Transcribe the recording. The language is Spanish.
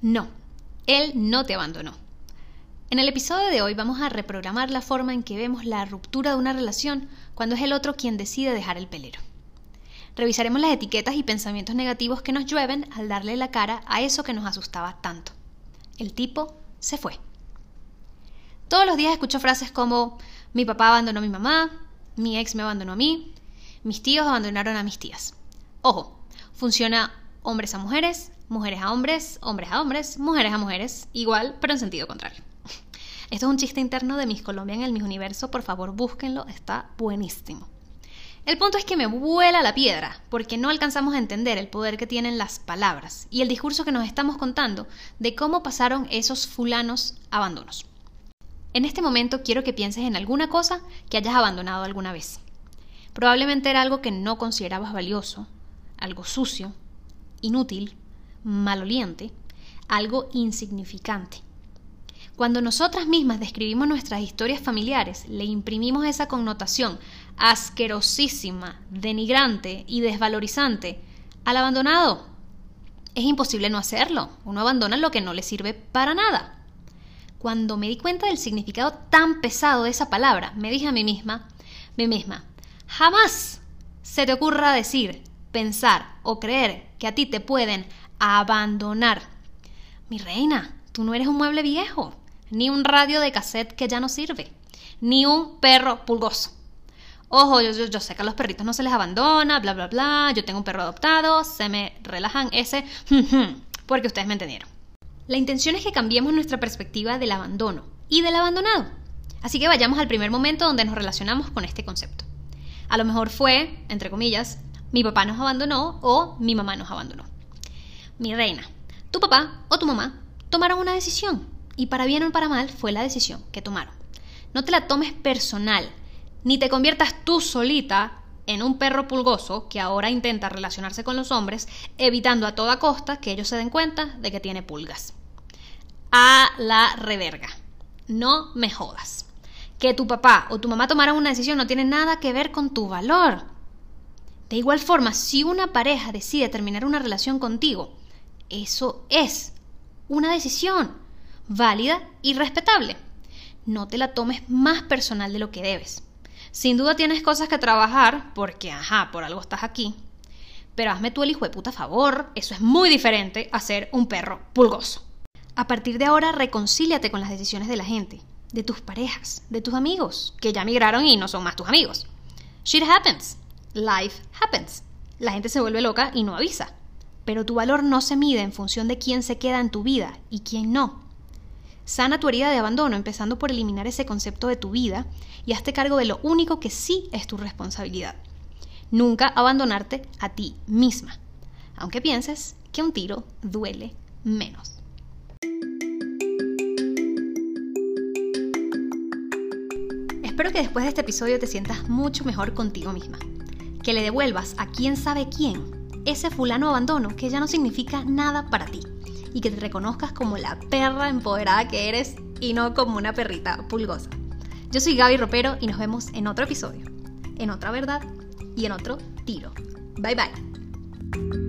No, él no te abandonó. En el episodio de hoy vamos a reprogramar la forma en que vemos la ruptura de una relación cuando es el otro quien decide dejar el pelero. Revisaremos las etiquetas y pensamientos negativos que nos llueven al darle la cara a eso que nos asustaba tanto. El tipo se fue. Todos los días escucho frases como mi papá abandonó a mi mamá, mi ex me abandonó a mí, mis tíos abandonaron a mis tías. Ojo, funciona hombres a mujeres, mujeres a hombres, hombres a hombres, mujeres a mujeres, igual, pero en sentido contrario. Esto es un chiste interno de Miss Colombia en el Miss Universo, por favor búsquenlo, está buenísimo. El punto es que me vuela la piedra, porque no alcanzamos a entender el poder que tienen las palabras y el discurso que nos estamos contando de cómo pasaron esos fulanos abandonos. En este momento quiero que pienses en alguna cosa que hayas abandonado alguna vez. Probablemente era algo que no considerabas valioso, algo sucio, inútil, maloliente, algo insignificante. Cuando nosotras mismas describimos nuestras historias familiares, le imprimimos esa connotación asquerosísima, denigrante y desvalorizante al abandonado. Es imposible no hacerlo. Uno abandona lo que no le sirve para nada. Cuando me di cuenta del significado tan pesado de esa palabra, me dije a mí misma, mí misma, jamás se te ocurra decir, pensar o creer que a ti te pueden abandonar. Mi reina, tú no eres un mueble viejo, ni un radio de cassette que ya no sirve, ni un perro pulgoso. Ojo, yo, yo, sé que a los perritos no se les abandona, bla, bla, bla, yo tengo un perro adoptado, se me relajan ese, porque ustedes me entendieron. La intención es que cambiemos nuestra perspectiva del abandono y del abandonado. Así que vayamos al primer momento donde nos relacionamos con este concepto. A lo mejor fue, entre comillas, mi papá nos abandonó o mi mamá nos abandonó. Mi reina, tu papá o tu mamá tomaron una decisión y para bien o para mal fue la decisión que tomaron. No te la tomes personal, ni te conviertas tú solita en un perro pulgoso que ahora intenta relacionarse con los hombres, evitando a toda costa que ellos se den cuenta de que tiene pulgas. A la reverga. No me jodas. Que tu papá o tu mamá tomaran una decisión no tiene nada que ver con tu valor. De igual forma, si una pareja decide terminar una relación contigo, eso es una decisión válida y respetable. No te la tomes más personal de lo que debes. Sin duda tienes cosas que trabajar porque, ajá, por algo estás aquí. Pero hazme tú el hijo de puta favor, eso es muy diferente a ser un perro pulgoso. A partir de ahora, reconcíliate con las decisiones de la gente, de tus parejas, de tus amigos, que ya migraron y no son más tus amigos. Shit happens. Life happens. La gente se vuelve loca y no avisa pero tu valor no se mide en función de quién se queda en tu vida y quién no. Sana tu herida de abandono empezando por eliminar ese concepto de tu vida y hazte cargo de lo único que sí es tu responsabilidad. Nunca abandonarte a ti misma, aunque pienses que un tiro duele menos. Espero que después de este episodio te sientas mucho mejor contigo misma, que le devuelvas a quién sabe quién ese fulano abandono que ya no significa nada para ti y que te reconozcas como la perra empoderada que eres y no como una perrita pulgosa. Yo soy Gaby Ropero y nos vemos en otro episodio, en otra verdad y en otro tiro. Bye bye.